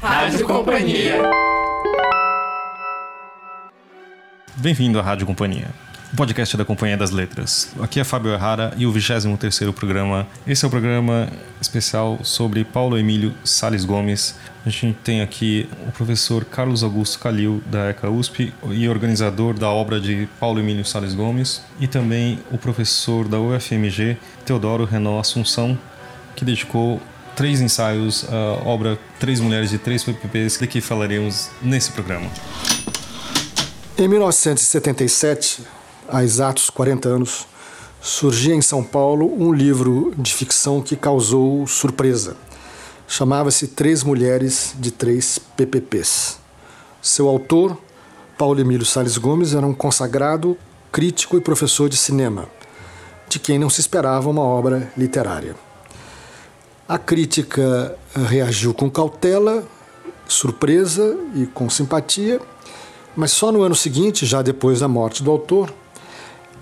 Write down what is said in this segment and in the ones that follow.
Rádio Companhia. Bem-vindo à Rádio Companhia, podcast da Companhia das Letras. Aqui é Fábio Errara e o 23º programa. Esse é o programa especial sobre Paulo Emílio Sales Gomes. A gente tem aqui o professor Carlos Augusto Calil, da ECA USP e organizador da obra de Paulo Emílio Sales Gomes, e também o professor da UFMG, Teodoro Renault Assunção, que dedicou três ensaios à obra Três Mulheres de Três PPPs, de que falaremos nesse programa. Em 1977, há exatos 40 anos, surgia em São Paulo um livro de ficção que causou surpresa. Chamava-se Três Mulheres de Três PPPs. Seu autor, Paulo Emílio Sales Gomes, era um consagrado crítico e professor de cinema, de quem não se esperava uma obra literária. A crítica reagiu com cautela, surpresa e com simpatia, mas só no ano seguinte, já depois da morte do autor,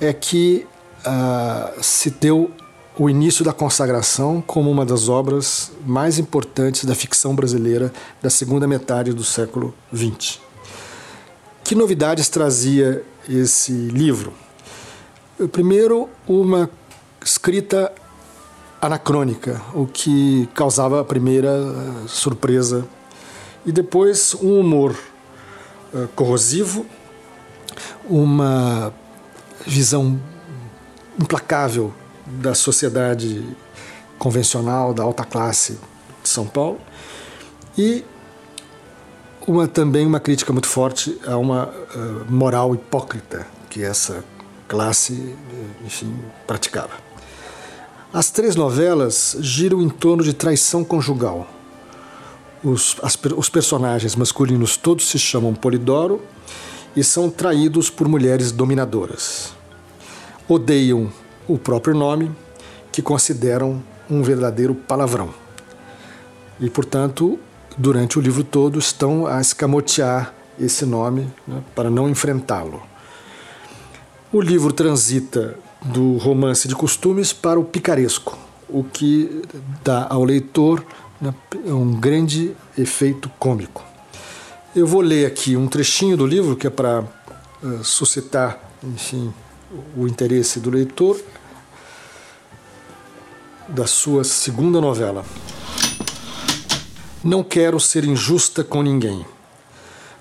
é que uh, se deu o início da consagração como uma das obras mais importantes da ficção brasileira da segunda metade do século XX. Que novidades trazia esse livro? Primeiro, uma escrita anacrônica, o que causava a primeira uh, surpresa, e depois um humor uh, corrosivo, uma visão implacável da sociedade convencional, da alta classe de São Paulo, e uma, também uma crítica muito forte a uma uh, moral hipócrita que essa classe, enfim, praticava. As três novelas giram em torno de traição conjugal. Os, as, os personagens masculinos todos se chamam Polidoro e são traídos por mulheres dominadoras. Odeiam o próprio nome, que consideram um verdadeiro palavrão. E, portanto, durante o livro todo estão a escamotear esse nome né, para não enfrentá-lo. O livro transita do romance de costumes para o picaresco, o que dá ao leitor né, um grande efeito cômico. Eu vou ler aqui um trechinho do livro que é para uh, suscitar, enfim, o interesse do leitor da sua segunda novela. Não quero ser injusta com ninguém.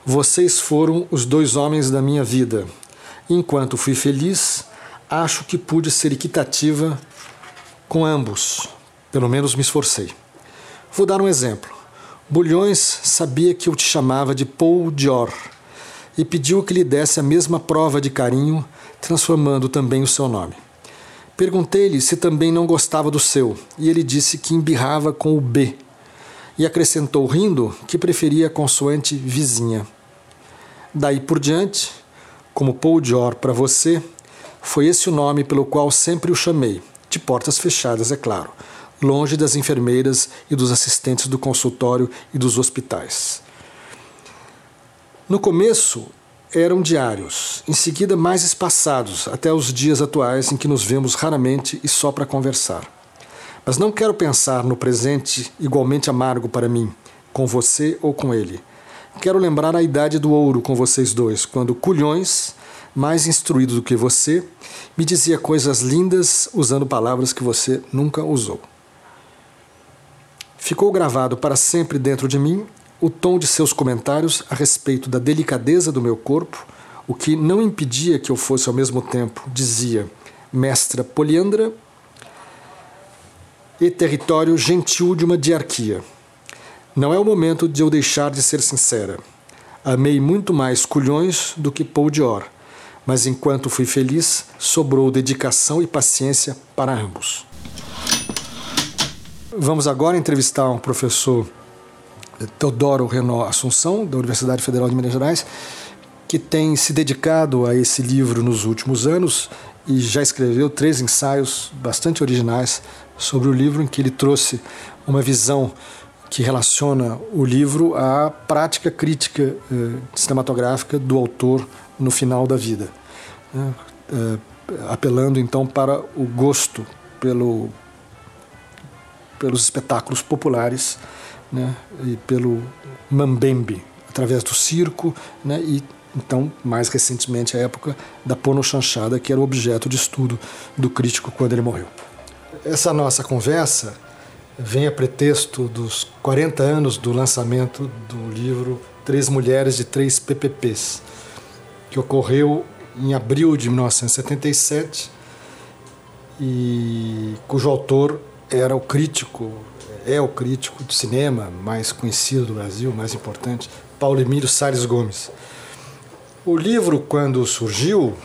Vocês foram os dois homens da minha vida. Enquanto fui feliz, acho que pude ser equitativa com ambos. Pelo menos me esforcei. Vou dar um exemplo. Bulhões sabia que eu te chamava de Paul Dior e pediu que lhe desse a mesma prova de carinho, transformando também o seu nome. Perguntei-lhe se também não gostava do seu, e ele disse que embirrava com o B, e acrescentou rindo que preferia a consoante vizinha. Daí por diante, como Paul Dior para você, foi esse o nome pelo qual sempre o chamei, de portas fechadas, é claro longe das enfermeiras e dos assistentes do consultório e dos hospitais. No começo eram diários, em seguida mais espaçados, até os dias atuais em que nos vemos raramente e só para conversar. Mas não quero pensar no presente igualmente amargo para mim, com você ou com ele. Quero lembrar a idade do ouro com vocês dois, quando Culhões, mais instruído do que você, me dizia coisas lindas usando palavras que você nunca usou. Ficou gravado para sempre dentro de mim o tom de seus comentários a respeito da delicadeza do meu corpo, o que não impedia que eu fosse ao mesmo tempo, dizia, mestra poliandra e território gentil de uma diarquia. Não é o momento de eu deixar de ser sincera. Amei muito mais culhões do que Paul Dior, mas enquanto fui feliz, sobrou dedicação e paciência para ambos. Vamos agora entrevistar um professor Teodoro Renault Assunção, da Universidade Federal de Minas Gerais, que tem se dedicado a esse livro nos últimos anos e já escreveu três ensaios bastante originais sobre o livro, em que ele trouxe uma visão que relaciona o livro à prática crítica eh, cinematográfica do autor no final da vida, né? eh, apelando então para o gosto pelo, pelos espetáculos populares né, e pelo mambembe, através do circo né, e então, mais recentemente, a época da chanchada, que era o objeto de estudo do crítico quando ele morreu. Essa nossa conversa vem a pretexto dos 40 anos do lançamento do livro Três Mulheres de Três PPPs, que ocorreu em abril de 1977 e cujo autor era o crítico, é o crítico de cinema mais conhecido do Brasil, mais importante, Paulo Emílio Salles Gomes. O livro, quando surgiu,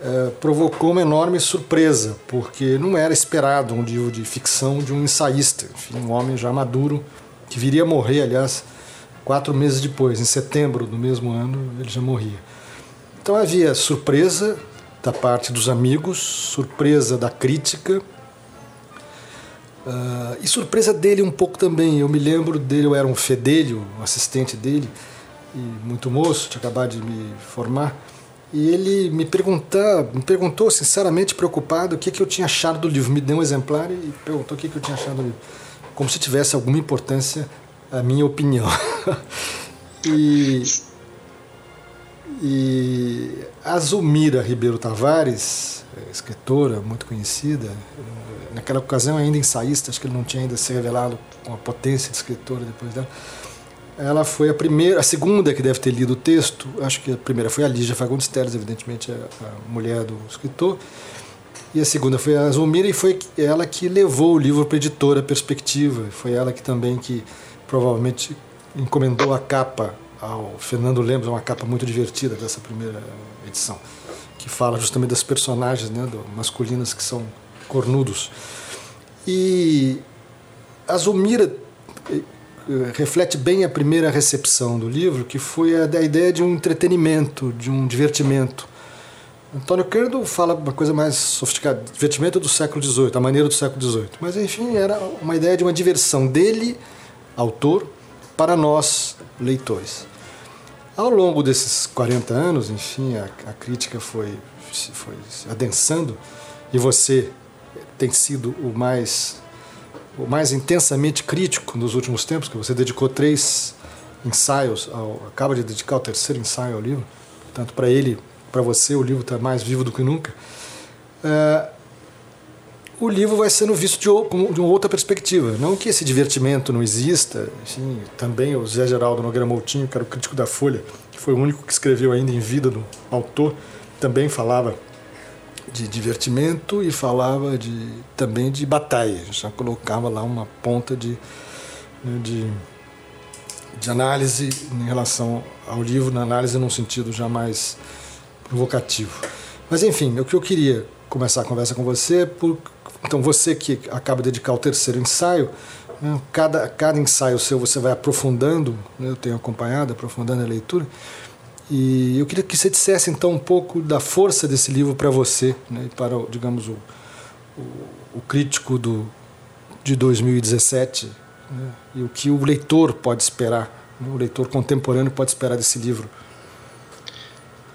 é, provocou uma enorme surpresa, porque não era esperado um livro de ficção de um ensaísta, enfim, um homem já maduro, que viria a morrer, aliás, quatro meses depois, em setembro do mesmo ano, ele já morria. Então havia surpresa da parte dos amigos, surpresa da crítica. Uh, e surpresa dele um pouco também. Eu me lembro dele, eu era um fedelho, um assistente dele, muito moço, tinha acabado de me formar. E ele me, perguntar, me perguntou, sinceramente preocupado, o que, que eu tinha achado do livro. Me deu um exemplar e perguntou o que, que eu tinha achado do livro. Como se tivesse alguma importância a minha opinião. e e a Zulmira Ribeiro Tavares, escritora muito conhecida, naquela ocasião ainda ensaísta, acho que ele não tinha ainda se revelado com a potência de escritora depois dela. Ela foi a primeira, a segunda que deve ter lido o texto, acho que a primeira foi a Lígia Fagundes Teles, evidentemente a, mulher do escritor, e a segunda foi a Zulmira e foi ela que levou o livro para a editora Perspectiva, foi ela que também que provavelmente encomendou a capa ao Fernando Lemos, uma capa muito divertida dessa primeira edição, que fala justamente das personagens né, do, masculinas que são cornudos. E a Zulmira eh, reflete bem a primeira recepção do livro, que foi a da ideia de um entretenimento, de um divertimento. Antônio Kerdo fala uma coisa mais sofisticada, divertimento do século XVIII, a maneira do século XVIII. Mas, enfim, era uma ideia de uma diversão dele, autor, para nós, leitores. Ao longo desses 40 anos, enfim, a, a crítica foi, foi adensando e você tem sido o mais, o mais intensamente crítico nos últimos tempos, que você dedicou três ensaios, ao, acaba de dedicar o terceiro ensaio ao livro, tanto para ele, para você, o livro está mais vivo do que nunca. É, o livro vai sendo visto de, de uma outra perspectiva. Não que esse divertimento não exista, enfim, também o Zé Geraldo Nogueira Moutinho, que era o crítico da Folha, que foi o único que escreveu ainda em vida do autor, também falava de divertimento e falava de, também de batalha. Já colocava lá uma ponta de, né, de, de análise em relação ao livro, na análise num sentido já mais provocativo. Mas enfim, o que eu queria começar a conversa com você é por então, você que acaba de dedicar o terceiro ensaio, né, cada, cada ensaio seu você vai aprofundando, né, eu tenho acompanhado, aprofundando a leitura, e eu queria que você dissesse então um pouco da força desse livro para você, né, para, digamos, o, o, o, crítico do, de 2017, né, e o que o leitor pode esperar, né, o leitor contemporâneo pode esperar desse livro.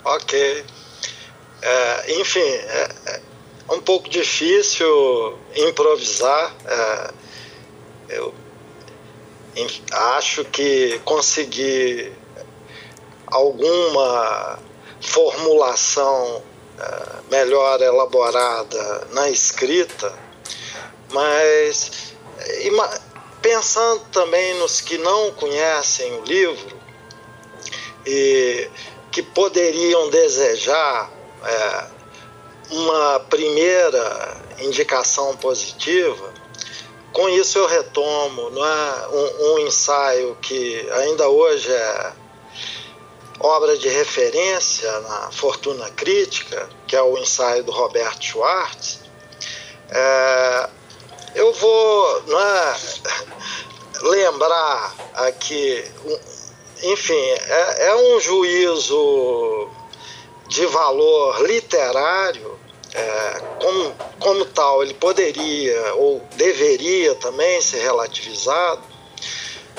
Ok. É, enfim, é, é um pouco difícil improvisar. É, eu acho que conseguir alguma formulação é, melhor elaborada na escrita, mas pensando também nos que não conhecem o livro e que poderiam desejar é, uma primeira indicação positiva, com isso eu retomo é? um, um ensaio que ainda hoje é obra de referência na fortuna crítica, que é o ensaio do Roberto Schwartz. É, eu vou não é, lembrar aqui, enfim, é, é um juízo de valor literário é, como, como tal, ele poderia ou deveria também ser relativizado,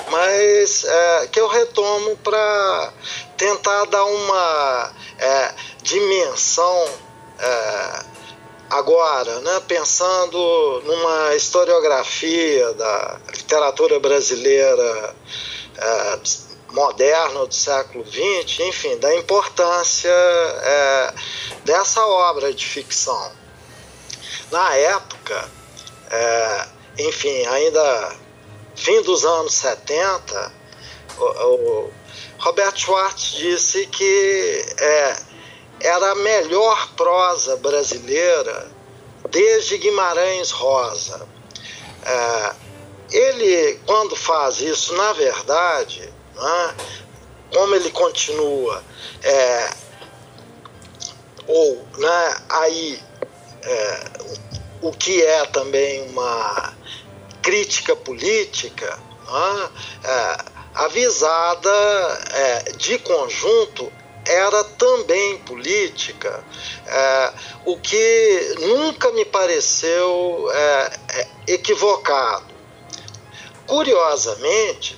mas é, que eu retomo para tentar dar uma é, dimensão é, agora, né, pensando numa historiografia da literatura brasileira é, moderna do século XX, enfim, da importância é, dessa obra de ficção. Na época, é, enfim, ainda fim dos anos 70, o, o Robert Schwartz disse que é, era a melhor prosa brasileira desde Guimarães Rosa. É, ele, quando faz isso, na verdade, né, como ele continua, é, ou né, aí é, o que é também uma crítica política, né, é, avisada é, de conjunto era também política, é, o que nunca me pareceu é, equivocado. Curiosamente,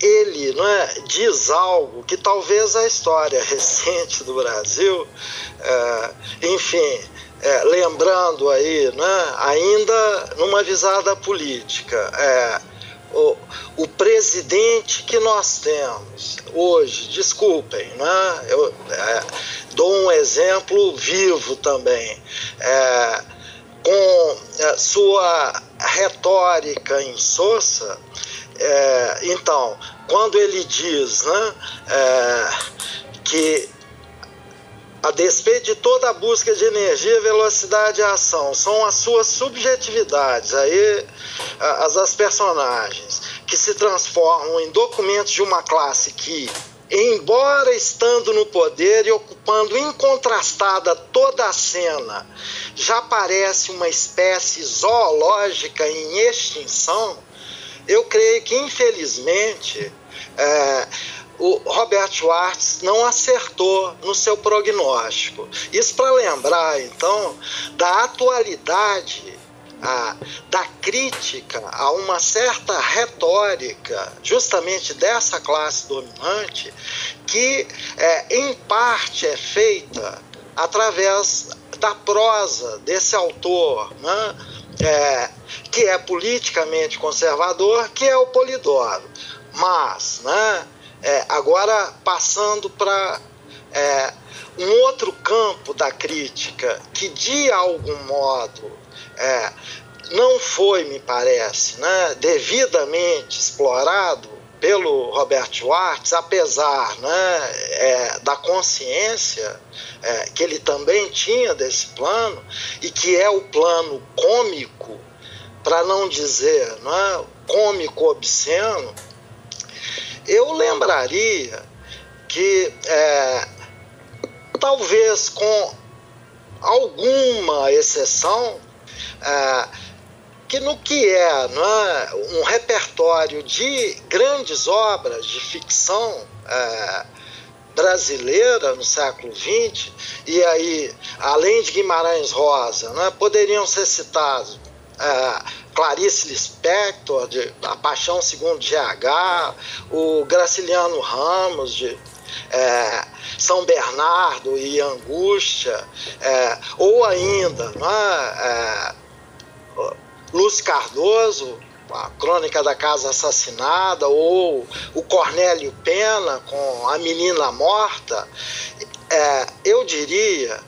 ele não é, diz algo que talvez a história recente do Brasil, é, enfim, é, lembrando aí, né, ainda numa visada política, é, o, o presidente que nós temos hoje, desculpem, né, eu é, dou um exemplo vivo também, é, com é, sua retórica insossa, é, então, quando ele diz né, que a despeito de toda a busca de energia, velocidade e ação, são as suas subjetividades, aí as das personagens, que se transformam em documentos de uma classe que, embora estando no poder e ocupando incontrastada toda a cena, já parece uma espécie zoológica em extinção, eu creio que, infelizmente, é, o Robert Schwartz não acertou no seu prognóstico. Isso para lembrar, então, da atualidade, a, da crítica a uma certa retórica, justamente dessa classe dominante, que é, em parte é feita através da prosa desse autor, né? É, que é politicamente conservador, que é o Polidoro. Mas, né, é, agora, passando para é, um outro campo da crítica, que de algum modo é, não foi, me parece, né, devidamente explorado pelo Robert Schwartz, apesar né, é, da consciência é, que ele também tinha desse plano, e que é o plano cômico, para não dizer né, cômico obsceno, eu lembraria que é, talvez com alguma exceção, é, que no que é, é um repertório de grandes obras de ficção é, brasileira no século XX, e aí, além de Guimarães Rosa, é, poderiam ser citados é, Clarice Lispector, de A Paixão Segundo GH, o Graciliano Ramos, de é, São Bernardo e Angústia, é, ou ainda é, é, Lúcio Cardoso, a Crônica da Casa Assassinada, ou o Cornélio Pena com A Menina Morta, é, eu diria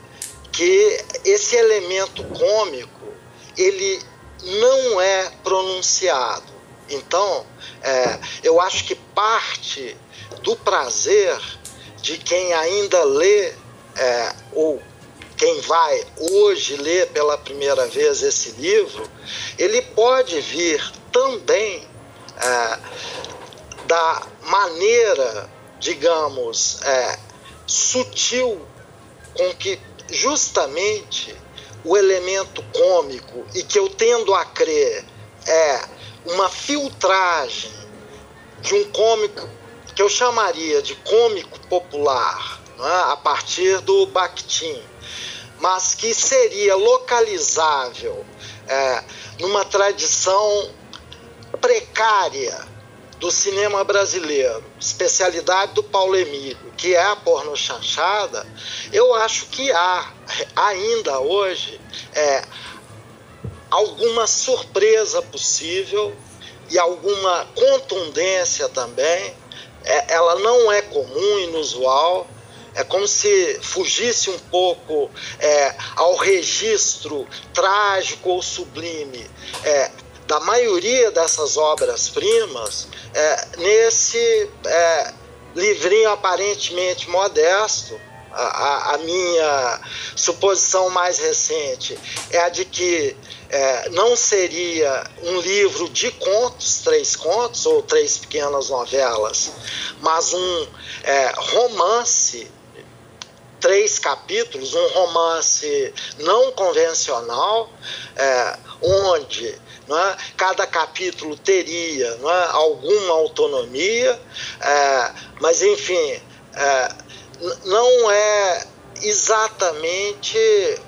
que esse elemento cômico ele não é pronunciado. Então, é, eu acho que parte do prazer de quem ainda lê, é, ou quem vai hoje ler pela primeira vez esse livro, ele pode vir também é, da maneira, digamos, é, sutil com que justamente o elemento cômico e que eu tendo a crer é uma filtragem de um cômico que eu chamaria de cômico popular, é? a partir do Bakhtin, mas que seria localizável é, numa tradição precária do cinema brasileiro, especialidade do Paulo Emílio, que é a porno chanchada, eu acho que há ainda hoje é, alguma surpresa possível e alguma contundência também. É, ela não é comum, inusual. É como se fugisse um pouco é, ao registro trágico ou sublime é, da maioria dessas obras-primas é, nesse é, livrinho aparentemente modesto. A, a, minha suposição mais recente é a de que é, não seria um livro de contos, três contos ou três pequenas novelas, mas um é, romance, três capítulos, um romance não convencional, é, onde é? cada capítulo teria é? alguma autonomia, é, mas enfim, é, não é exatamente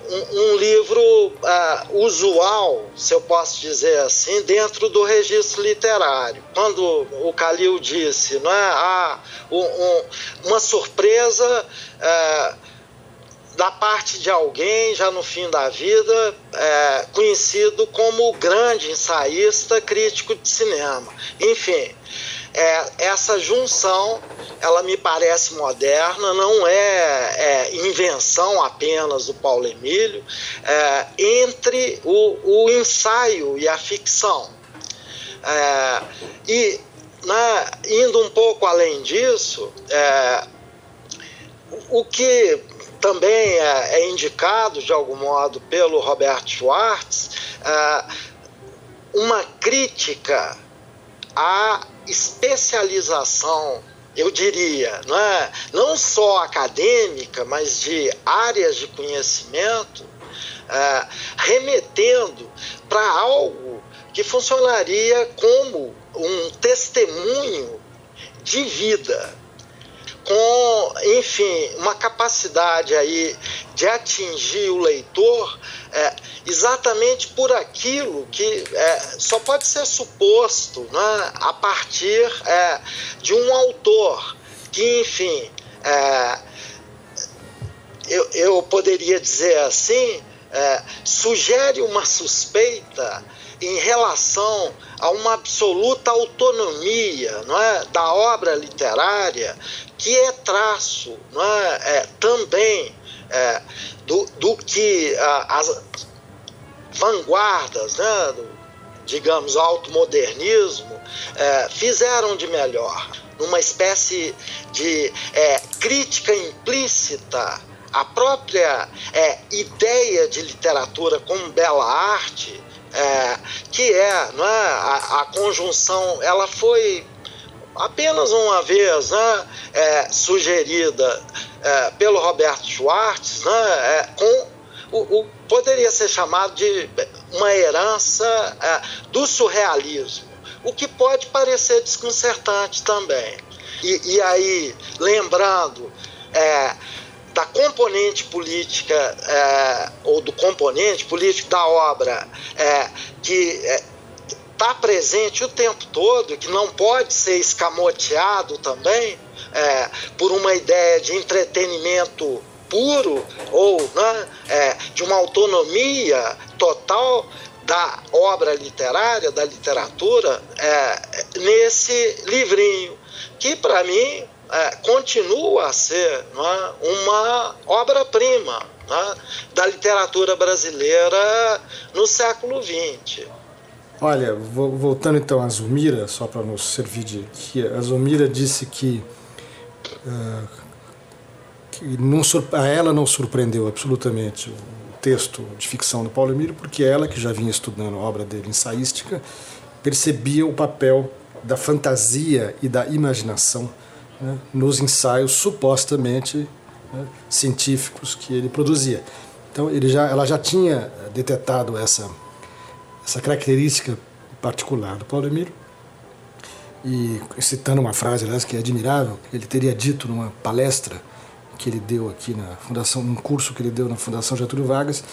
um, um livro uh, usual, se eu posso dizer assim, dentro do registro literário. Quando o Calil disse, não é, ah, um, uma surpresa uh, da parte de alguém já no fim da vida, é, conhecido como o grande ensaísta crítico de cinema. Enfim, é, essa junção ela me parece moderna, não é, é invenção apenas do Paulo Emílio, é, entre o, o, ensaio e a ficção. É, e né, indo um pouco além disso, é, o que também é, é, indicado de algum modo pelo Robert Schwartz, é, uma crítica à especialização, eu diria, não, é? não só acadêmica, mas de áreas de conhecimento, é, remetendo para algo que funcionaria como um testemunho de vida, com, enfim, uma capacidade aí de atingir o leitor é, exatamente por aquilo que é, só pode ser suposto né, a partir é, de um autor que, enfim, é, eu, eu poderia dizer assim, é, sugere uma suspeita em relação a uma absoluta autonomia não é, da obra literária, que é traço não é, é também é, do, do que a, as vanguardas, né, do, digamos, automodernismo, é, fizeram de melhor, numa espécie de é, crítica implícita à própria é, ideia de literatura como bela arte, é, que é, não é? A, a, conjunção, ela foi apenas uma vez né, é, sugerida é, pelo Roberto Schwartz, né, é, com o, o, poderia ser chamado de uma herança é, do surrealismo, o que pode parecer desconcertante também. E, e aí, lembrando é, da componente política, é, ou do componente político da obra, é, que está presente o tempo todo, que não pode ser escamoteado também é, por uma ideia de entretenimento puro ou né, é, de uma autonomia total da obra literária, da literatura, é, nesse livrinho, que para mim é, continua a ser é, uma obra-prima né, da literatura brasileira no século XX. Olha, voltando então a Zumira, só para nos servir de que a Zumira disse que, uh, que não, a ela não surpreendeu absolutamente o texto de ficção do Paulo Emílio, porque ela, que já vinha estudando a obra dele ensaística, percebia o papel da fantasia e da imaginação né, nos ensaios supostamente né, científicos que ele produzia. Então ele já, ela já tinha detetado essa essa característica particular do Paulo Emílio. E citando uma frase, aliás, que é admirável, ele teria dito numa palestra que ele deu aqui na Fundação, um curso que ele deu na Fundação Getúlio Vargas,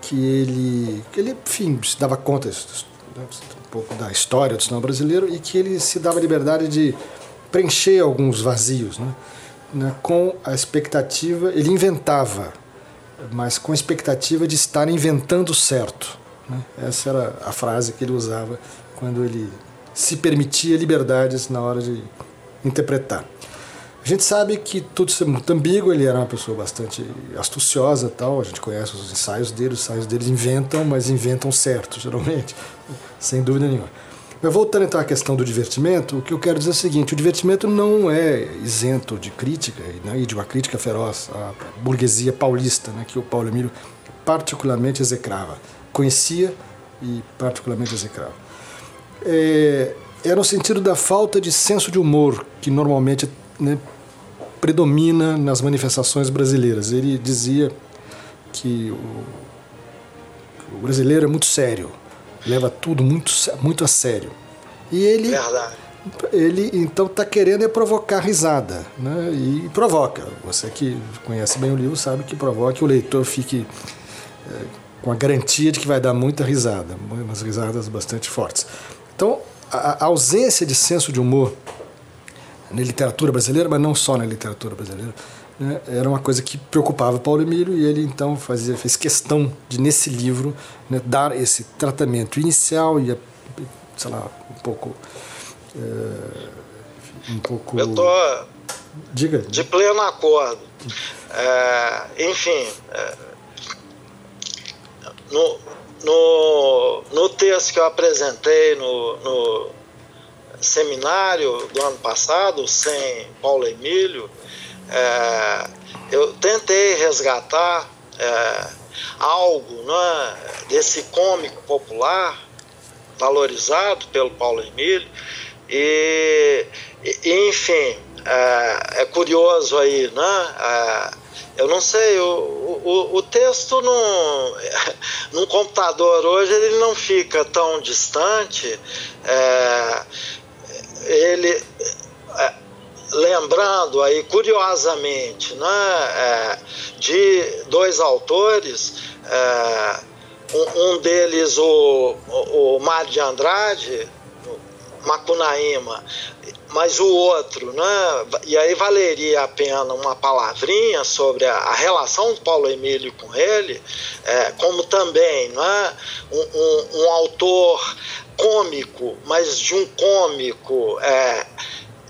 que ele, que ele enfim, se dava conta, né, um pouco da história do cinema brasileiro e que ele se dava liberdade de preencher alguns vazios, né? né, com a expectativa, ele inventava, mas com a expectativa de estar inventando certo. Né? Essa era a frase que ele usava quando ele se permitia liberdades na hora de interpretar. A gente sabe que tudo isso é muito ambíguo, ele era uma pessoa bastante astuciosa tal, a gente conhece os ensaios dele, os ensaios dele inventam, mas inventam certo, geralmente, sem dúvida nenhuma. Mas voltando então à questão do divertimento, o que eu quero dizer é o seguinte: o divertimento não é isento de crítica né, e de uma crítica feroz à burguesia paulista, né, que o Paulo Emílio particularmente execrava, conhecia e particularmente execrava. É, é no sentido da falta de senso de humor que normalmente né, predomina nas manifestações brasileiras. Ele dizia que o, o brasileiro é muito sério leva tudo muito, muito a sério. E ele. Verdade. Ele então está querendo é provocar risada, né? E provoca. Você que conhece bem o livro sabe que provoca que o leitor fique é, com a garantia de que vai dar muita risada, umas risadas bastante fortes. Então, a, a ausência de senso de humor na literatura brasileira, mas não só na literatura brasileira, né, era uma coisa que preocupava Paulo Emílio e ele então fazia, fez questão de, nesse livro, né, dar esse tratamento inicial e, sei lá, um pouco. É, um pouco. Eu tô Diga. de pleno acordo. É, enfim, é, no, no, no texto que eu apresentei no, no seminário do ano passado, sem Paulo Emílio, é, eu tentei resgatar é, algo né, desse cômico popular valorizado pelo Paulo Emílio e, e enfim é, é, curioso aí né eu não sei o, o, o texto no, no computador hoje ele não fica tão distante é, ele lembrando aí curiosamente né, é, de dois autores, é, um, deles o, o, o Mário de Andrade, Macunaíma, mas o outro, né? E aí valeria a pena uma palavrinha sobre a, a relação do Paulo Emílio com ele, é, como também, né? Um, um, um, autor cômico, mas de um cômico é,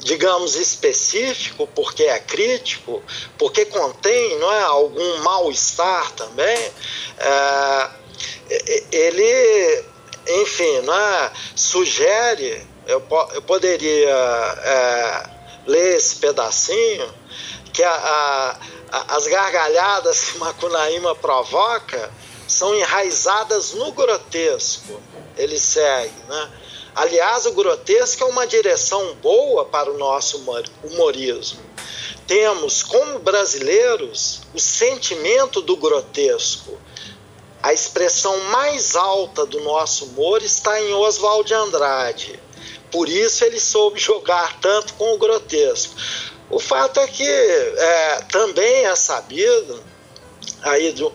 digamos, específico, porque é crítico, porque contém não é, algum mal-estar também, é, ele, enfim, não é, sugere, eu, eu poderia é, ler esse pedacinho, que a, a, as gargalhadas que Macunaíma provoca são enraizadas no grotesco. Ele segue, né? Aliás, o grotesco é uma direção boa para o nosso humorismo. Temos, como brasileiros, o sentimento do grotesco. A expressão mais alta do nosso humor está em Oswald de Andrade. Por isso ele soube jogar tanto com o grotesco. O fato é que é, também é sabido aí de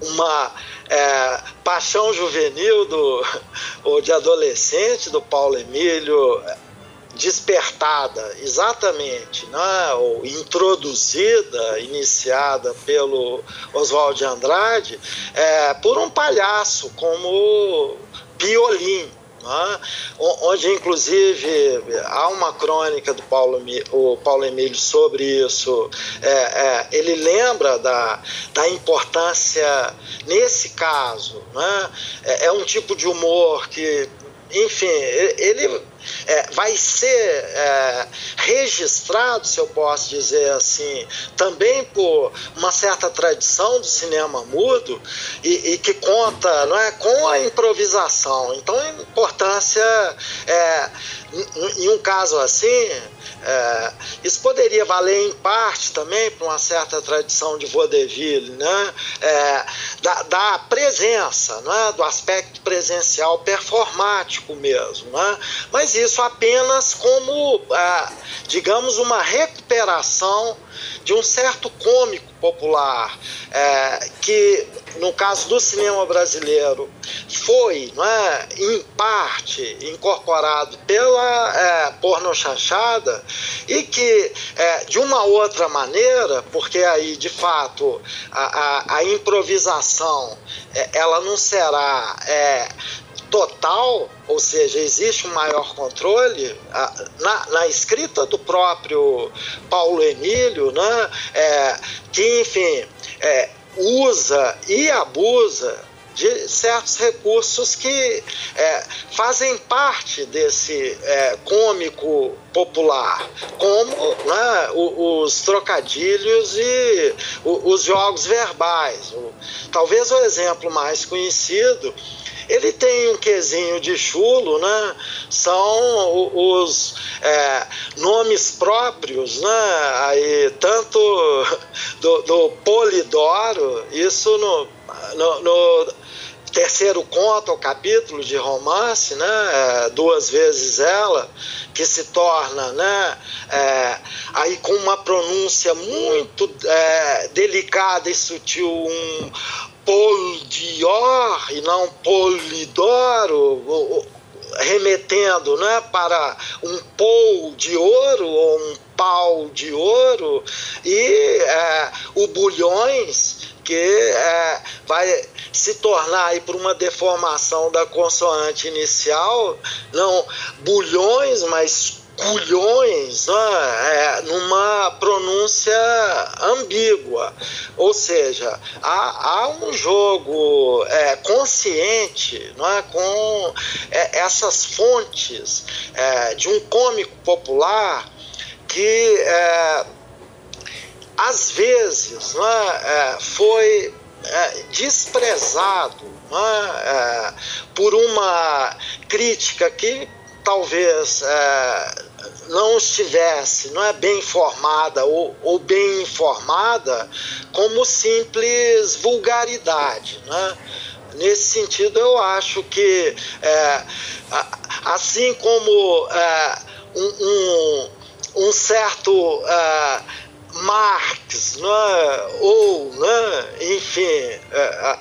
uma é, paixão juvenil do, ou de adolescente do Paulo Emílio despertada exatamente, né, ou introduzida, iniciada pelo Oswald de Andrade, é, por um palhaço como Piolim, né? onde inclusive há uma crônica do Paulo, o Paulo Emílio sobre isso. É, é, ele lembra da, da importância, nesse caso, né? é, é um tipo de humor que, enfim, ele é, vai ser é, registrado, se eu posso dizer assim, também por uma certa tradição do cinema mudo e, e que conta não é, com a improvisação. Então, a importância, é, em um caso assim, é, isso poderia valer em parte também para uma certa tradição de vaudeville, né? É, da, da, presença, né? do aspecto presencial performático mesmo. Né? Mas isso apenas como, ah, digamos, uma recuperação de um certo cômico popular, é, que no caso do cinema brasileiro foi, não é, em parte, incorporado pela é, porno chanchada e que, é, de uma outra maneira, porque aí, de fato, a, a, a improvisação é, ela não será total, ou seja, existe um maior controle na, na escrita do próprio Paulo Emílio, né, é, que, enfim, é, usa e abusa de certos recursos que é, fazem parte desse é, cômico popular, como né, os trocadilhos e os jogos verbais. Talvez o exemplo mais conhecido ele tem um quesinho de chulo, né? São os é, nomes próprios, né? Aí, tanto do, do Polidoro, isso no, no, no terceiro conto, o capítulo de romance, né, é, duas vezes ela, que se torna, né, é, aí com uma pronúncia muito é, delicada e sutil, um Poldior e não Polidoro, remetendo né, para um pol de ouro ou um pau de ouro, e é, o bulhões, que é, vai se tornar aí por uma deformação da consoante inicial, não bulhões, mas culhões né, é, numa pronúncia ambígua. Ou seja, há, há um jogo é, consciente não é, com é, essas fontes é, de um cômico popular que é, às vezes não é, foi desprezado por uma crítica que talvez é, não estivesse não é bem informada ou, ou bem informada como simples vulgaridade né? nesse sentido eu acho que é, assim como é, um, um, um, certo é, Marx né? ou né? enfim é,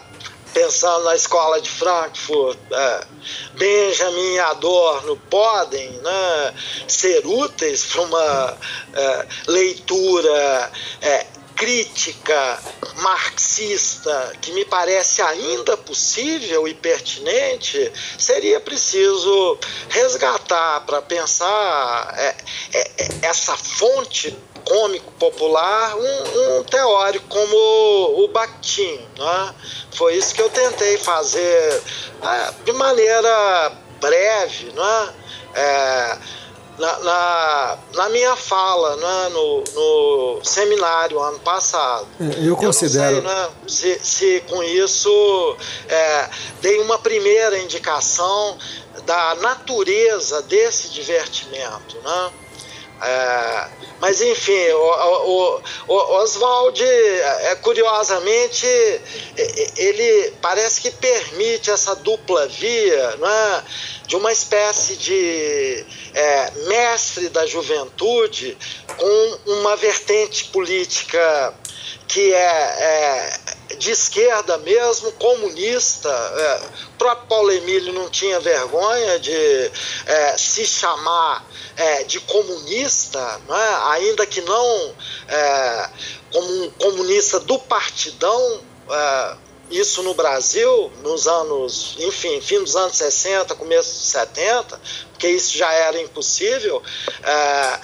pensando na escola de Frankfurt, é, Benjamin Adorno podem né, ser úteis para uma é, leitura é, crítica marxista que me parece ainda possível e pertinente, seria preciso resgatar para pensar é, é, é, essa fonte cômico popular um, um teórico como o Bakhtin. Né? Foi isso que eu tentei fazer é, de maneira breve, né? É, na, na, na, minha fala né, no, no seminário ano passado. É, eu considero. Eu sei, né, se, se, com isso é, dei uma primeira indicação da natureza desse divertimento. Né? É, mas enfim, o, o, o Oswald, é, curiosamente, ele parece que permite essa dupla via, né, de uma espécie de é, mestre da juventude com uma vertente política que é, é de esquerda mesmo, comunista. É, o próprio Paulo Emílio não tinha vergonha de é, se chamar é, de comunista, é? ainda que não é, como um comunista do partidão. É, isso no Brasil, nos anos, enfim, fim dos anos 60, começo dos 70, porque isso já era impossível. É,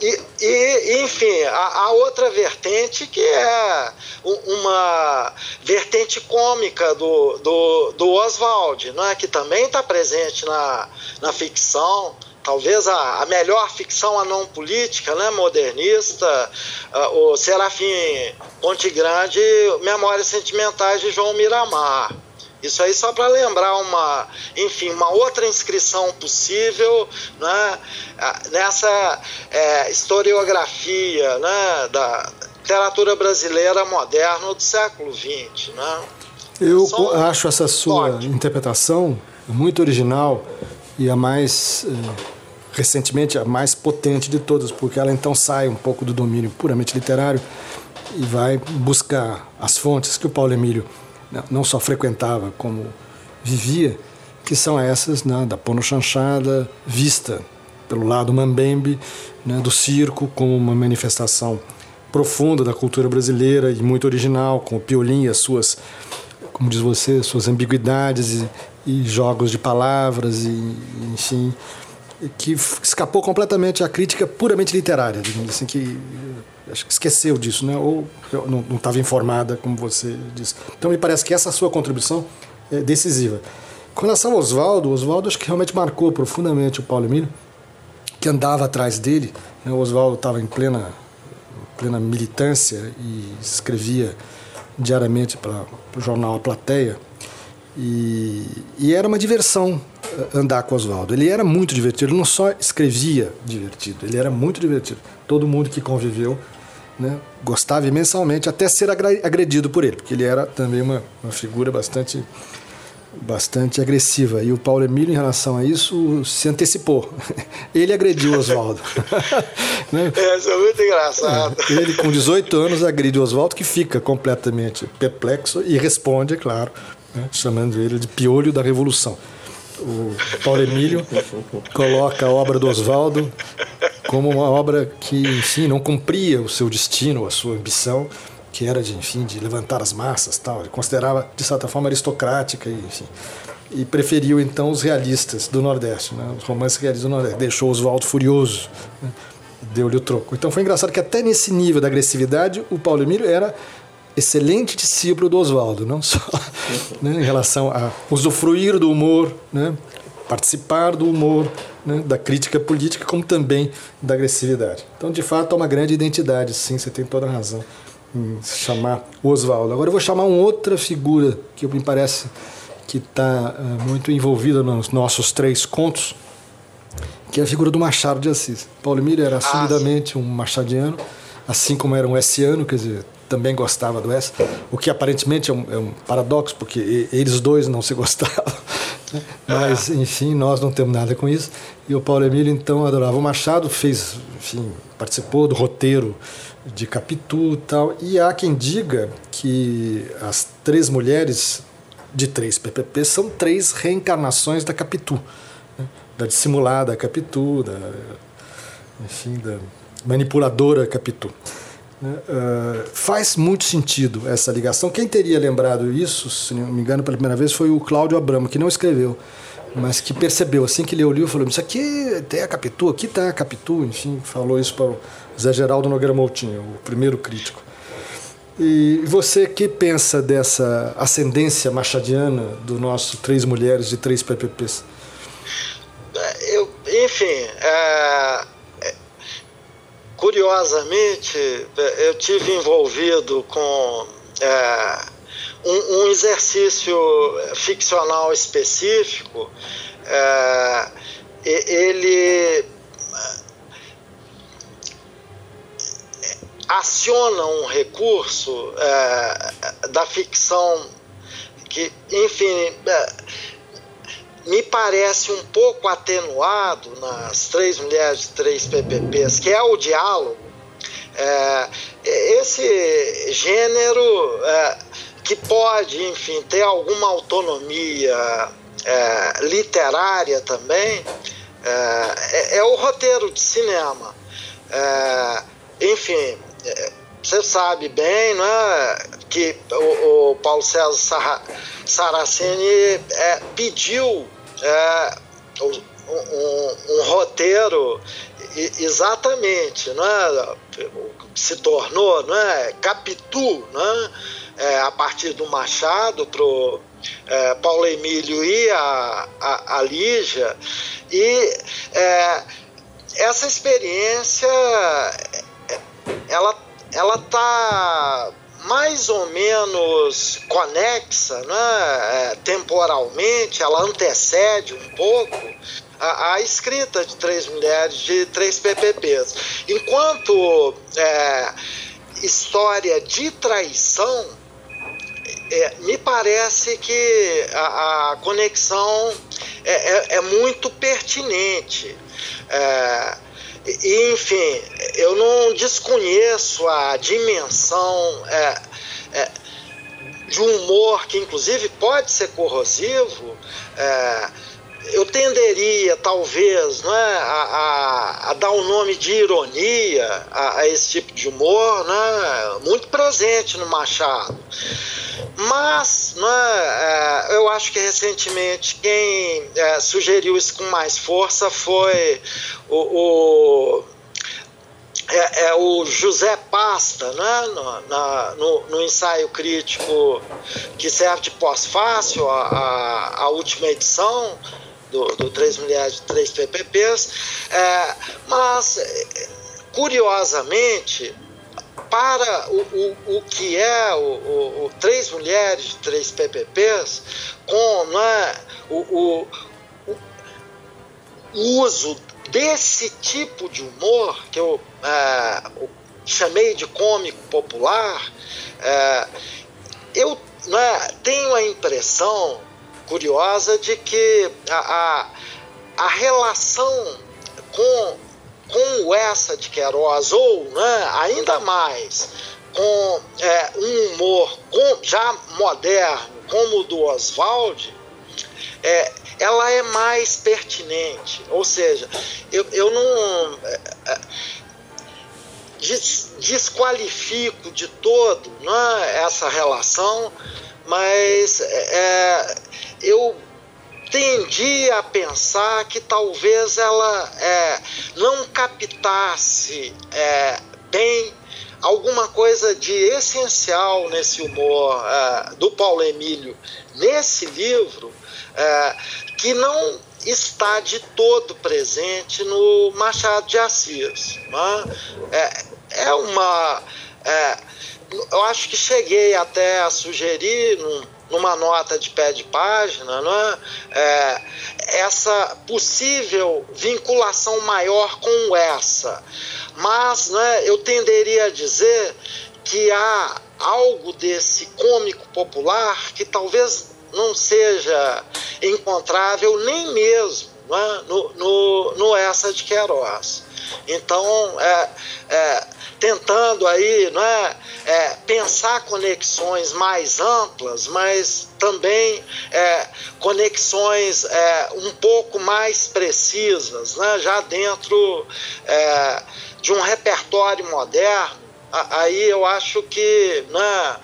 e, e, enfim, a, a, outra vertente que é uma vertente cômica do, do, do Oswald, é? Que também está presente na, na ficção, talvez a, a, melhor ficção não política, né, modernista, uh, o Serafim Ponte Grande, Memórias Sentimentais de João Miramar. Isso aí só para lembrar uma, enfim, uma outra inscrição possível né, nessa é, historiografia né, da literatura brasileira moderna do século XX. Né? Eu São... acho essa sua interpretação muito original, e a mais eh, recentemente a mais potente de todas, porque ela então sai um pouco do domínio puramente literário e vai buscar as fontes que o Paulo Emílio não só frequentava, como vivia, que são essas né, da Pono Chanchada, vista pelo lado mambembe, né, do circo, como uma manifestação profunda da cultura brasileira e muito original, com o piolim e as suas, como diz você, suas ambiguidades e, e jogos de palavras, e, enfim, que escapou completamente à crítica puramente literária, digamos assim, que acho que esqueceu disso, né? ou não estava informada, como você disse. Então me parece que essa sua contribuição é decisiva. Com relação ao Oswaldo, Oswaldo acho que realmente marcou profundamente o Paulo Emílio, que andava atrás dele. Né? O Oswaldo estava em plena, plena militância e escrevia diariamente para o jornal A Plateia. E, e era uma diversão eh, andar com o Oswaldo. Ele era muito divertido, ele não só escrevia divertido, ele era muito divertido. Todo mundo que conviveu né, gostava imensamente, até ser agredido por ele, porque ele era também uma, uma figura bastante bastante agressiva. E o Paulo Emílio, em relação a isso, se antecipou. Ele agrediu o Oswaldo. né? É, isso é muito engraçado. É, ele, com 18 anos, agride o Oswaldo, que fica completamente perplexo e responde, é claro, né? chamando ele de piolho da revolução. O Paulo Emílio coloca a obra do Oswaldo como uma obra que, enfim, não cumpria o seu destino, a sua ambição, que era de, enfim, de levantar as massas, tal. Ele considerava de certa forma aristocrática, enfim, e preferiu então os realistas do Nordeste, né? os romances realistas do Nordeste. Deixou Oswaldo furioso, né? deu-lhe o troco. Então foi engraçado que até nesse nível da agressividade o Paulo Emílio era excelente discípulo do Oswaldo, não só né, em relação a usufruir do humor, né, participar do humor, né, da crítica política, como também da agressividade. Então, de fato, é uma grande identidade, sim, você tem toda a razão em chamar o Oswaldo. Agora eu vou chamar uma outra figura que me parece que está uh, eh, muito envolvida nos nossos três contos, que é a figura do Machado de Assis. Paulo Emílio era assumidamente um machadiano, assim como era um essiano, quer dizer, também gostava do S, o que aparentemente é um, é um paradoxo, porque eles dois não se gostavam. Né? Mas, enfim, nós não temos nada com isso. E o Paulo Emílio, então, adorava o Machado, fez, enfim, participou do roteiro de Capitu e tal. E há quem diga que as três mulheres de três PPP são três reencarnações da Capitu. Né? Da dissimulada Capitu, da, enfim, da manipuladora Capitu. Uh, faz muito sentido essa ligação. Quem teria lembrado isso, se não me engano, pela primeira vez, foi o Cláudio Abramo, que não escreveu, mas que percebeu. Assim que ele olhou, falou: Isso aqui tem a Capitu, aqui está a Capitu. Enfim, falou isso para o Zé Geraldo Nogueira Moutinho, o primeiro crítico. E você que pensa dessa ascendência machadiana do nosso Três Mulheres de Três PPPs? Eu, enfim, é Curiosamente, eu tive envolvido com é, um, um, exercício ficcional específico. É, ele aciona um recurso é, da ficção que, enfim, é, me parece um pouco atenuado nas três mulheres de três PPPs, que é o diálogo. É, esse gênero é, que pode, enfim, ter alguma autonomia é, literária também, é, é, é, o roteiro de cinema. É, enfim, você sabe bem né, que o, o Paulo César Saraceni pediu é, um, um, um, roteiro exatamente, né, se tornou né, Capitu, né, é, a partir do Machado para é, Paulo Emílio e a, a, a Lígia, e é, essa experiência ela ela está mais ou menos conexa né, é, temporalmente, ela antecede um pouco a, a, escrita de três mulheres, de três PPPs. Enquanto é, história de traição, é, me parece que a, a conexão é, é, é muito pertinente. Enfim, eu não desconheço a dimensão é, é, de um humor que, inclusive, pode ser corrosivo. É, eu tenderia, talvez, né, a, a, a, dar o um nome de ironia a, a, esse tipo de humor, né, muito presente no Machado. Mas né, é, eu acho que recentemente quem é, sugeriu isso com mais força foi o, o é, é, o José Pasta, né, no, na, no, no, ensaio crítico que serve de pós-fácil, a, a, a última edição, do, do 3 Mulheres de 3 PPPs, é, mas, curiosamente, para o, o, o que é o, o, o Três Mulheres Três PPPs, com né, o, o, uso desse tipo de humor, que eu é, chamei de cômico popular, é, eu né, tenho a impressão curiosa de que a, a, a relação com, com essa de Queiroz, ou né, ainda mais com é, um humor com, já moderno, como o do Oswald, é, ela é mais pertinente. Ou seja, eu, eu não é, é des, desqualifico de todo né, essa relação, mas é, eu tendi a pensar que talvez ela é, não captasse é, bem alguma coisa de essencial nesse humor é, do Paulo Emílio nesse livro é, que não está de todo presente no Machado de Assis. Né? É, é uma. É, eu acho que cheguei até a sugerir num, numa nota de pé de página, né, é, essa possível vinculação maior com essa. Mas né, eu tenderia a dizer que há algo desse cômico popular que talvez não seja encontrável nem mesmo né, no, no, no Essa de Queiroz. Então, é, é, tentando aí né, é, pensar conexões mais amplas, mas também é, conexões é, um pouco mais precisas, né, já dentro é, de um repertório moderno. Aí eu acho que né,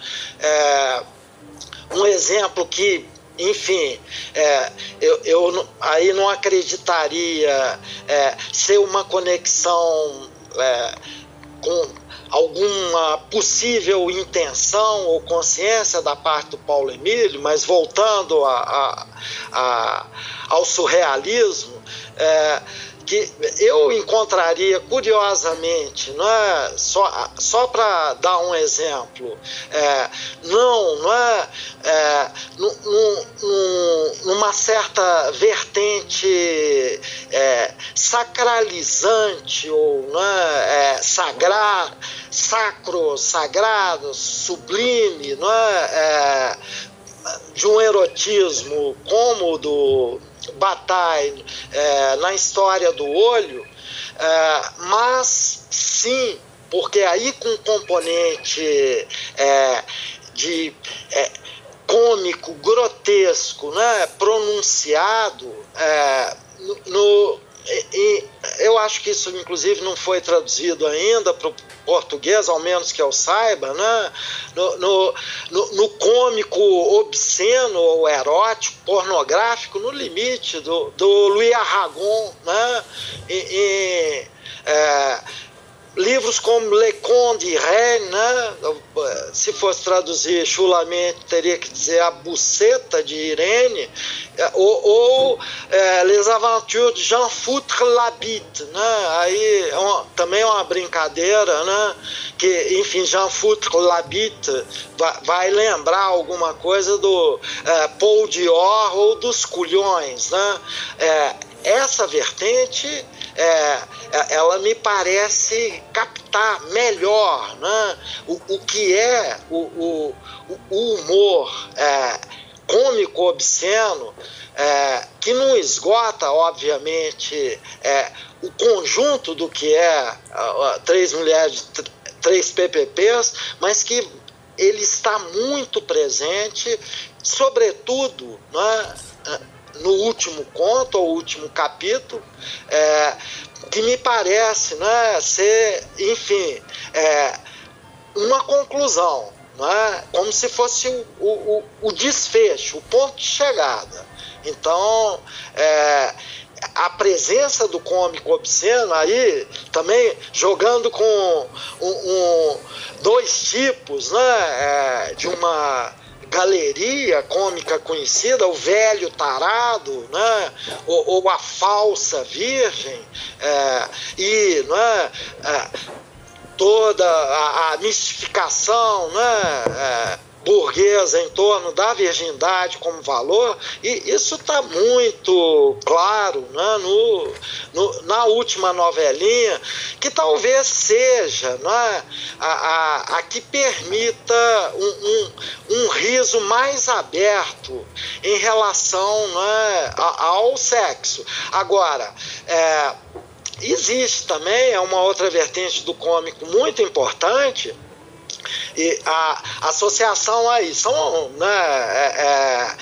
um exemplo que enfim, é, eu, eu, aí não acreditaria é, ser uma conexão é, com alguma possível intenção ou consciência da parte do Paulo Emílio, mas voltando a, a, a, ao surrealismo, é, que eu encontraria curiosamente, não é? só, só para dar um exemplo, é, não, não é, é num, num, numa certa vertente é, sacralizante ou não é, é sagrar, sacro, sagrado, sublime, não é, é de um erotismo como do Bataille é, na história do olho, é, mas sim, porque aí com componente é, de é, cômico, grotesco, né, pronunciado, é, no, e, eu acho que isso, inclusive, não foi traduzido ainda para o português, ao menos que eu saiba, né? no, no, no, no cômico obsceno ou erótico, pornográfico, no limite do, do Louis Aragon. Né? E, e, é, livros como Le Conde Rennes, né? se fosse traduzir chulamente, teria que dizer A Buceta de Irene, é, ou, ou é, Les Aventures de Jean Foutre Labitte, né? aí é também é uma brincadeira, né? que enfim, Jean Foutre Labitte vai, vai lembrar alguma coisa do é, Paul Dior ou dos Culhões, né? É, essa vertente é, é, ela me parece captar melhor né, o, o que é o, o, o humor é, cômico obsceno, é, que não esgota, obviamente, é, o conjunto do que é Três Mulheres, Três PPPs, mas que ele está muito presente, sobretudo né, no último conto, ou último capítulo, é, que me parece né, ser, enfim, é, uma conclusão, né, como se fosse o, o, o desfecho, o ponto de chegada. Então, é, a presença do cômico obsceno aí também jogando com um, um, dois tipos né, é, de uma galeria cômica conhecida, o velho tarado, né, ou, ou a falsa virgem, é, e né, é, toda a, a mistificação, né, é, burguesa em torno da virgindade como valor, e isso está muito claro né, no, no, na última novelinha, que talvez seja né, a, a, a que permita um, um, um, riso mais aberto em relação né, ao sexo. Agora, é, existe também é uma outra vertente do cômico muito importante e a associação aí são né, é, é,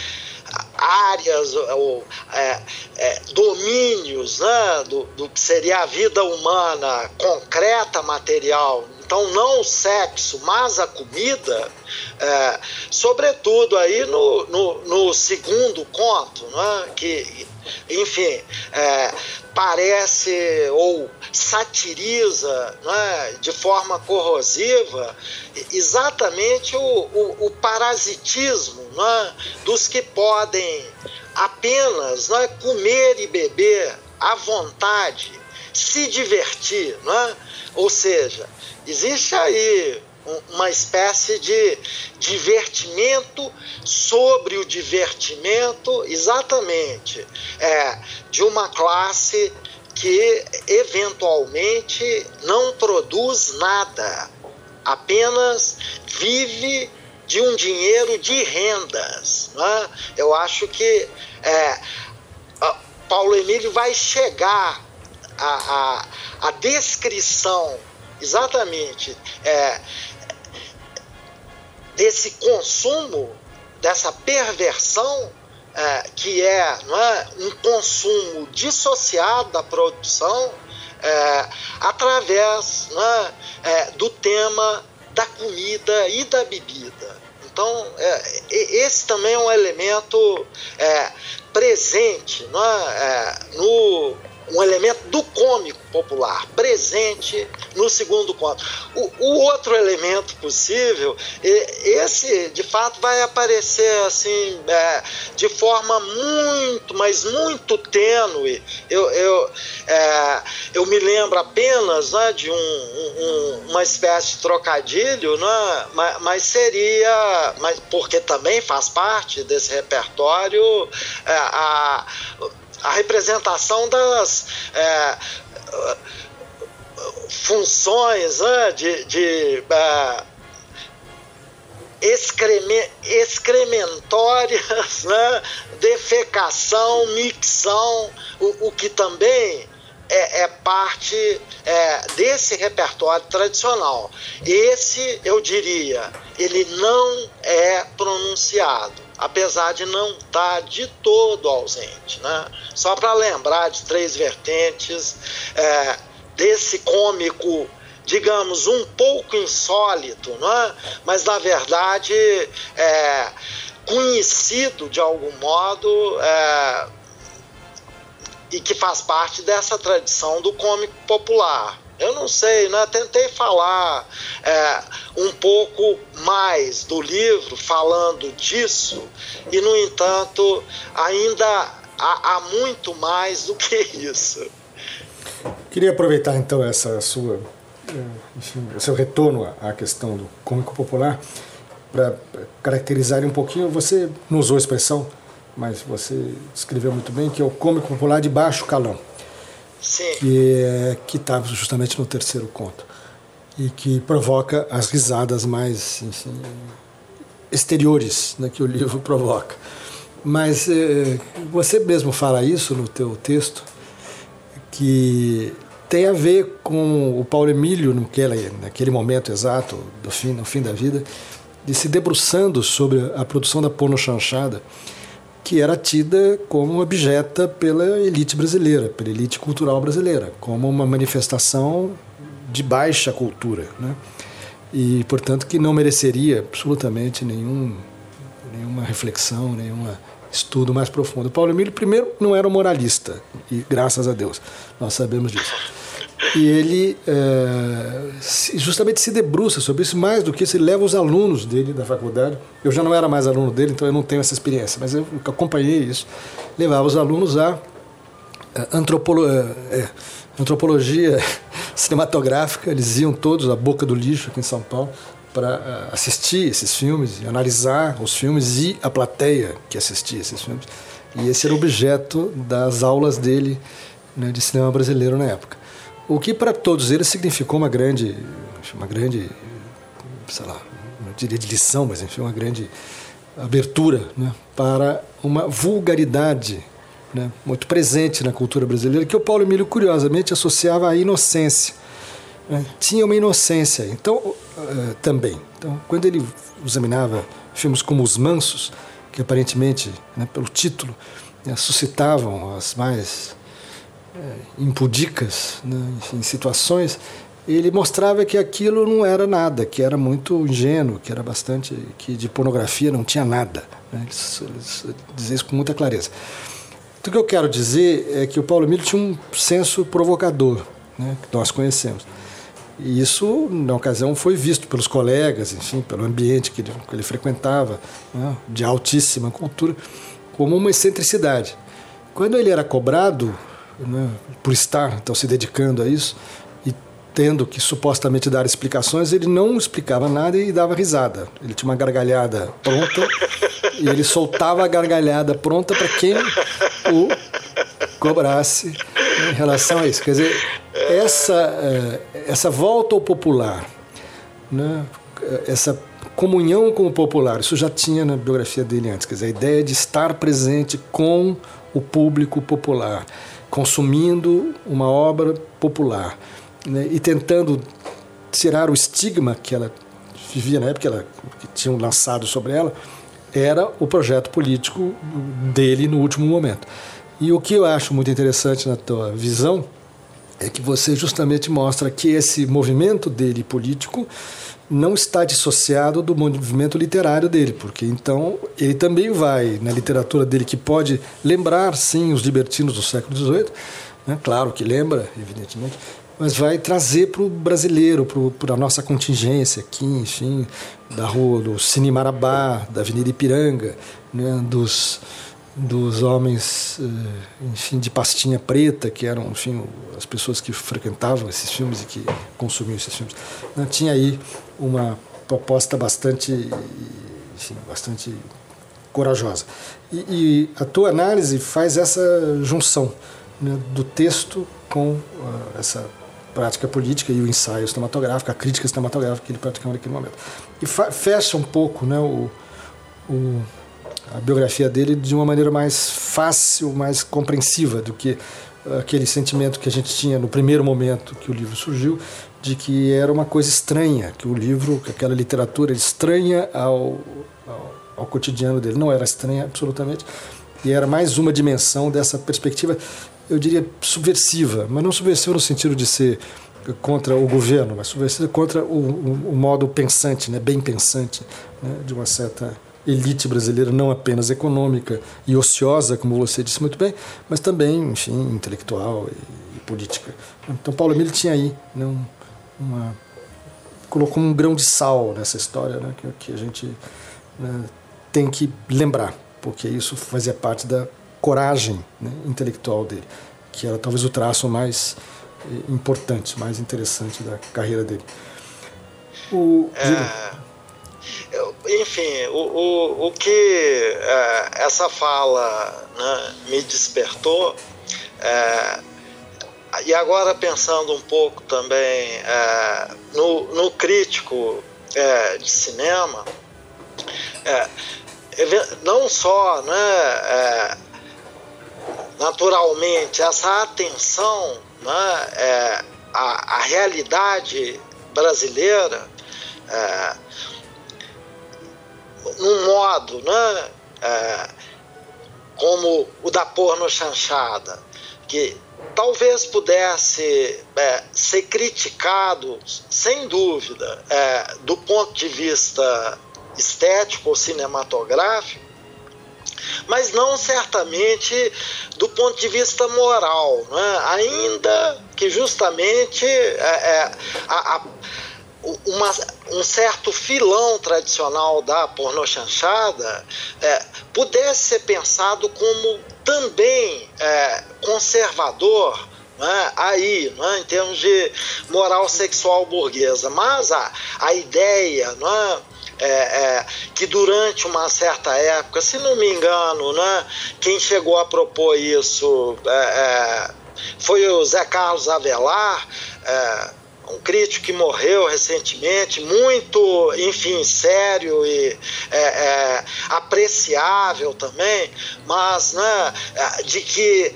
áreas ou é, é, domínios né, do, do que seria a vida humana concreta, material. Então, não o sexo, mas a comida, é, sobretudo aí no, no, no segundo conto, né, que, enfim, é, parece ou satiriza né, de forma corrosiva exatamente o, o, o parasitismo né, dos que podem apenas né, comer e beber à vontade, se divertir. Né? Ou seja, existe aí uma espécie de divertimento sobre o divertimento, exatamente, é, de uma classe que eventualmente não produz nada, apenas vive de um dinheiro de rendas. Né? Eu acho que é, Paulo Emílio vai chegar à, descrição exatamente é, desse consumo, dessa perversão é, que é, não é um consumo dissociado da produção é, através é, é, do tema da comida e da bebida. Então, é, esse também é um elemento é, presente no um elemento do cômico popular presente no segundo conto. O, o, outro elemento possível, esse de fato vai aparecer assim é, de forma muito, mas muito tênue. Eu, eu, é, eu me lembro apenas né, de um, um, uma espécie de trocadilho, né, mas, mas, seria, mas porque também faz parte desse repertório é, a a representação das é, funções né, de, de excreme, excrementórias, né, defecação, micção, o, o que também é, é parte é, desse repertório tradicional. Esse, eu diria, ele não é pronunciado apesar de não estar tá de todo ausente. Né? Só para lembrar de três vertentes é, desse cômico, digamos, um pouco insólito, né? mas na verdade é, conhecido de algum modo. É, e que faz parte dessa tradição do cômico popular. Eu não sei, né? Tentei falar é, um pouco mais do livro falando disso, e no entanto, ainda há, há muito mais do que isso. Queria aproveitar então essa sua, é, enfim, seu retorno à questão do cômico popular para caracterizar um pouquinho. Você não usou a expressão, mas você descreveu muito bem que é o cômico popular de baixo calão. Sim. que é, está justamente no terceiro conto e que provoca as risadas mais enfim, exteriores né, que o livro provoca. Mas eh, você mesmo fala isso no teu texto, que tem a ver com o Paulo Emílio naquele, naquele momento exato do fim, no fim da vida, de se debruçando sobre a produção da porno chanchada, que era tida como objeta pela elite brasileira, pela elite cultural brasileira, como uma manifestação de baixa cultura, né? E, portanto, que não mereceria absolutamente nenhum, nenhuma reflexão, nenhum estudo mais profundo. Paulo Emílio, primeiro, não era um moralista, e graças a Deus, nós sabemos disso. E ele é, justamente se debruça sobre isso, mais do que ele leva os alunos dele da faculdade. Eu já não era mais aluno dele, então eu não tenho essa experiência, mas eu acompanhei isso. Levava os alunos a antropolo, é, antropologia cinematográfica, eles iam todos à boca do lixo aqui em São Paulo para assistir esses filmes, analisar os filmes e a plateia que assistia esses filmes. E esse era o objeto das aulas dele né, de cinema brasileiro na época. O que para todos eles significou uma grande, uma grande, sei lá, não diria de lição, mas enfim, uma grande abertura né, para uma vulgaridade né, muito presente na cultura brasileira, que o Paulo Emílio, curiosamente, associava à inocência. Né? Tinha uma inocência, então, uh, também. Então, quando ele examinava filmes como Os Mansos, que aparentemente, né, pelo título, né, suscitavam as mais é, impudicas né, em situações, ele mostrava que aquilo não era nada, que era muito ingênuo, que era bastante, que de pornografia não tinha nada. Né? Eles, isso com muita clareza. Então, o que eu quero dizer é que o Paulo Emílio tinha um senso provocador, né, que nós conhecemos. E isso, na ocasião, foi visto pelos colegas, enfim, pelo ambiente que ele, que ele frequentava, né, de altíssima cultura, como uma excentricidade. Quando ele era cobrado né, por estar então se dedicando a isso e tendo que supostamente dar explicações, ele não explicava nada e dava risada. Ele tinha uma gargalhada pronta e ele soltava a gargalhada pronta para quem o cobrasse em relação a isso. Quer dizer, essa, eh, essa volta ao popular, né, essa comunhão com o popular, isso já tinha na biografia dele antes, quer dizer, a ideia de estar presente com o público popular consumindo uma obra popular né, e tentando tirar o estigma que ela vivia na época, que, ela, que tinham lançado sobre ela, era o projeto político dele no último momento. E o que eu acho muito interessante na tua visão é que você justamente mostra que esse movimento dele político não está dissociado do movimento literário dele, porque então ele também vai na literatura dele que pode lembrar sim os libertinos do século XVIII, né? claro que lembra, evidentemente, mas vai trazer para o brasileiro, para a nossa contingência aqui, enfim, da rua do Cine Marabá, da Avenida Ipiranga, né? dos dos homens, eh, enfim, de pastinha preta, que eram, enfim, as pessoas que frequentavam esses filmes e que consumiam esses filmes. Não tinha aí uma proposta bastante, enfim, bastante corajosa. E, e, a tua análise faz essa junção né, do texto com uh, essa prática política e o ensaio cinematográfico, a crítica cinematográfica que ele praticava naquele momento. E fecha um pouco né, o, o a biografia dele de uma maneira mais fácil, mais compreensiva do que aquele sentimento que a gente tinha no primeiro momento que o livro surgiu, de que era uma coisa estranha, que o livro, que aquela literatura estranha ao, ao, ao cotidiano dele. Não era estranha absolutamente, e era mais uma dimensão dessa perspectiva, eu diria subversiva, mas não subversiva no sentido de ser contra o governo, mas subversiva contra o, o, o modo pensante, né, bem pensante, né, de uma certa elite brasileira, não apenas econômica e ociosa, como você disse muito bem, mas também, enfim, intelectual e, e política. Então, Paulo Emílio tinha aí né, um, uma, colocou um grão de sal nessa história né, que, que a gente né, tem que lembrar, porque isso fazia parte da coragem né, intelectual dele, que era talvez o traço mais eh, importante, mais interessante da carreira dele. O, é enfim, o, o, o que é, essa fala né, me despertou, é, e agora pensando um pouco também é, no, no, crítico é, de cinema, é, não só né, é, naturalmente essa atenção né, é, à, à realidade brasileira é, num modo né, como o da porno chanchada, que talvez pudesse é, ser criticado, sem dúvida, é, do ponto de vista estético ou cinematográfico, mas não certamente do ponto de vista moral, né? ainda que justamente é, é, a, a, uma, um certo filão tradicional da pornochanchada é, pudesse ser pensado como também é, conservador né, aí, né, em termos de moral sexual burguesa. Mas a, a ideia né, é, que durante uma certa época, se não me engano, né, quem chegou a propor isso é, é foi o Zé Carlos Avelar um crítico que morreu recentemente, muito, enfim, sério e é, é, apreciável também, mas né, de que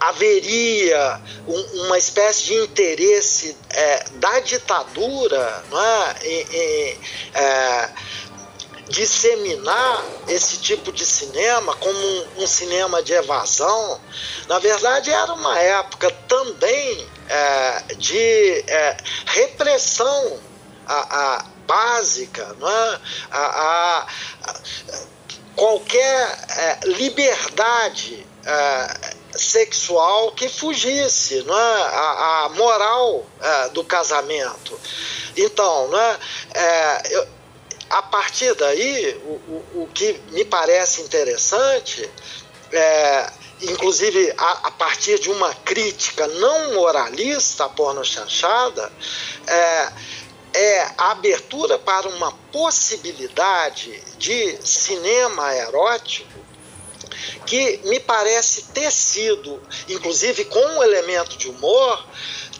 haveria um, uma espécie de interesse é, da ditadura né, em, em é, disseminar esse tipo de cinema como um, um, cinema de evasão. Na verdade, era uma época também é, de é, repressão a, a básica, não é? a, a, qualquer é, liberdade é, sexual que fugisse não é? a, a moral é, do casamento. Então, não é? é eu, a partir daí, o, o, o, que me parece interessante é inclusive a, a, partir de uma crítica não moralista à pornochanchada, é, é a abertura para uma possibilidade de cinema erótico que me parece ter sido, inclusive com um elemento de humor,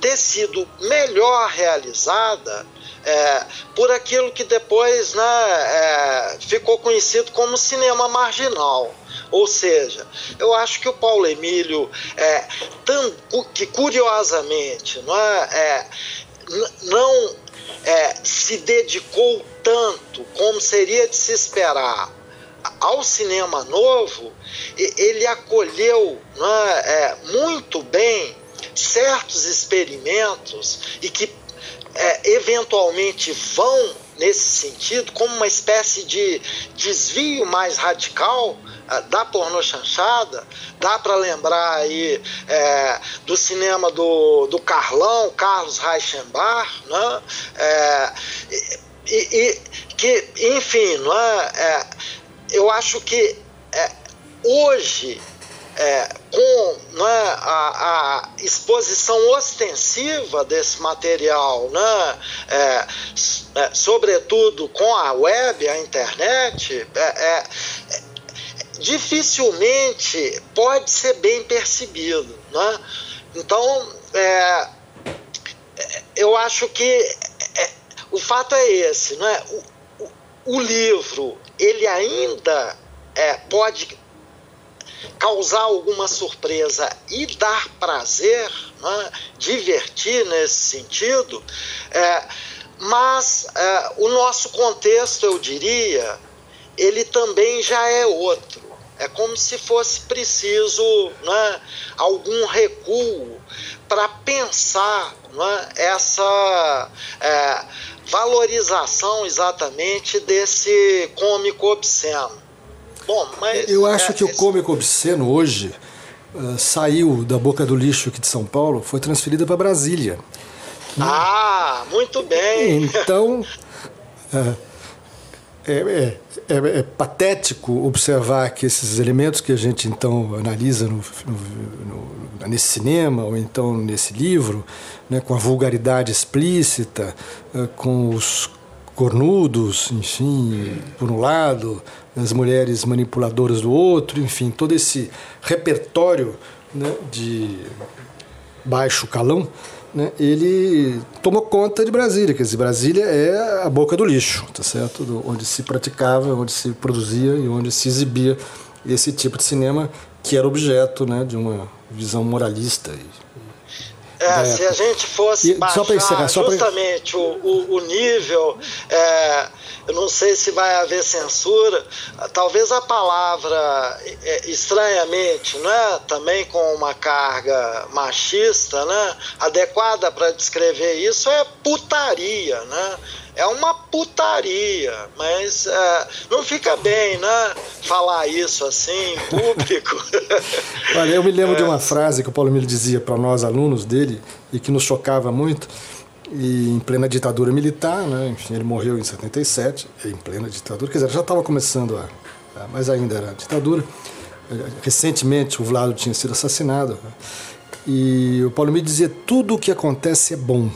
ter sido melhor realizada é, por aquilo que depois né, é, ficou conhecido como cinema marginal. Ou seja, eu acho que o Paulo Emílio, é, tão, que curiosamente não, é, é não é, se dedicou tanto como seria de se esperar ao cinema novo, ele acolheu é, é, muito bem certos experimentos e que é, eventualmente vão nesse sentido, como uma espécie de desvio mais radical uh, da pornochanchada. Dá para lembrar aí é, do cinema do, do Carlão, Carlos Reichenbach, né? É, e, e, que, enfim, não é, é eu acho que é, hoje é, com né, a, a, exposição ostensiva desse material, né, é, é, sobretudo com a web, a internet, é, é, dificilmente pode ser bem percebido. Né? Então, é, eu acho que o fato é esse, né? o, o, livro ele ainda pode causar alguma surpresa e dar prazer, né, divertir nesse sentido, é, mas é, o nosso contexto, eu diria, ele também já é outro. É como se fosse preciso né, algum recuo para pensar né, essa é, valorização exatamente desse cômico obsceno. Bom, mas. Eu acho é, que o cômico obsceno hoje uh, saiu da boca do lixo aqui de São Paulo, foi transferida para Brasília. Ah, muito bem! Então. Uh, é, é, é, é, patético observar que esses elementos que a gente então analisa no, no, no, nesse cinema ou então nesse livro, né, com a vulgaridade explícita, uh, com os cornudos, enfim, por um lado, as mulheres manipuladoras do outro, enfim, todo esse repertório né, de baixo calão né, ele tomou conta de Brasília. Quer dizer, Brasília é a boca do lixo, tá certo? Do, onde se praticava, onde se produzia e onde se exibia esse tipo de cinema que era objeto né, de uma visão moralista. É, se a gente fosse e, baixar encerrar, justamente pra... o, o, nível, é, eu não sei se vai haver censura, talvez a palavra, é, estranhamente, né, também com uma carga machista, né, adequada para descrever isso é putaria, né? É uma putaria, mas é, não fica bem, né? Falar isso assim em público. Olha, eu me lembro é. de uma frase que o Paulo Miller dizia para nós alunos dele e que nos chocava muito. E em plena ditadura militar, né? Enfim, ele morreu em 77, em plena ditadura, quer dizer, já estava começando a, a, mas ainda era ditadura. Recentemente o Vlado tinha sido assassinado. Né? E o Paulo Miller dizia: tudo o que acontece é bom.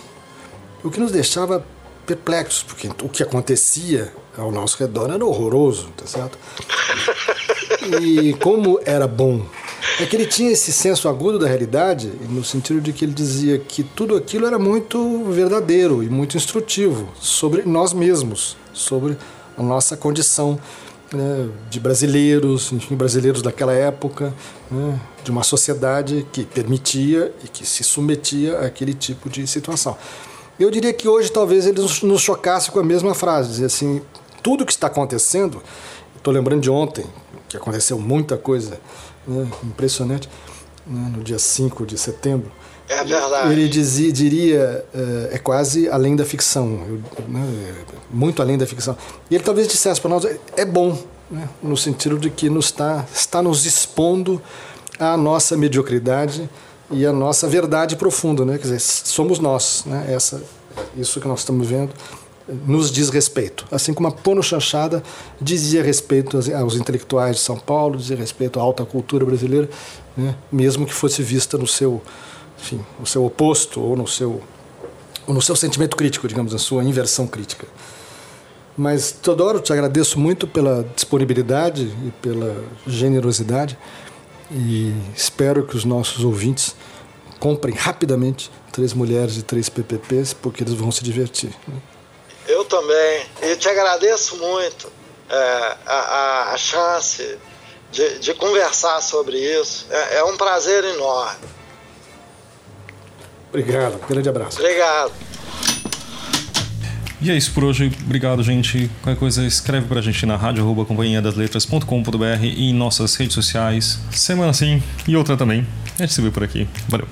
O que nos deixava perplexos, porque o que acontecia ao nosso redor era horroroso, tá certo? E como era bom. É que ele tinha esse senso agudo da realidade, no sentido de que ele dizia que tudo aquilo era muito verdadeiro e muito instrutivo sobre nós mesmos, sobre a nossa condição né, de brasileiros, enfim, brasileiros daquela época, né, de uma sociedade que permitia e que se submetia àquele tipo de situação. Eu diria que hoje talvez ele nos chocasse com a mesma frase, dizer assim, tudo que está acontecendo, estou lembrando de ontem, que aconteceu muita coisa né, impressionante, né, no dia 5 de setembro. É verdade. Ele dizia, diria, é, é quase além da ficção, né, muito além da ficção. E ele talvez dissesse para nós, é bom, né, no sentido de que nos está, está nos expondo à nossa mediocridade, e a nossa verdade profunda, né? Quer dizer, somos nós, né? Essa, isso que nós estamos vendo nos diz respeito. Assim como a Pono Chanchada dizia respeito aos intelectuais de São Paulo, dizia respeito à alta cultura brasileira, né? mesmo que fosse vista no seu, enfim, no seu oposto ou no seu, ou no seu sentimento crítico, digamos, a sua inversão crítica. Mas, Teodoro, te agradeço muito pela disponibilidade e pela generosidade. E espero que os nossos ouvintes comprem rapidamente Três Mulheres e Três PPPs, porque eles vão se divertir. Eu também. E te agradeço muito é, a, a, chance de, de, conversar sobre isso. É, é um prazer enorme. Obrigado. Um grande abraço. Obrigado. E é isso por hoje. Obrigado, gente. Qualquer coisa, escreve pra gente na rádio e em nossas redes sociais. Semana sim e outra também. A gente se vê por aqui. Valeu.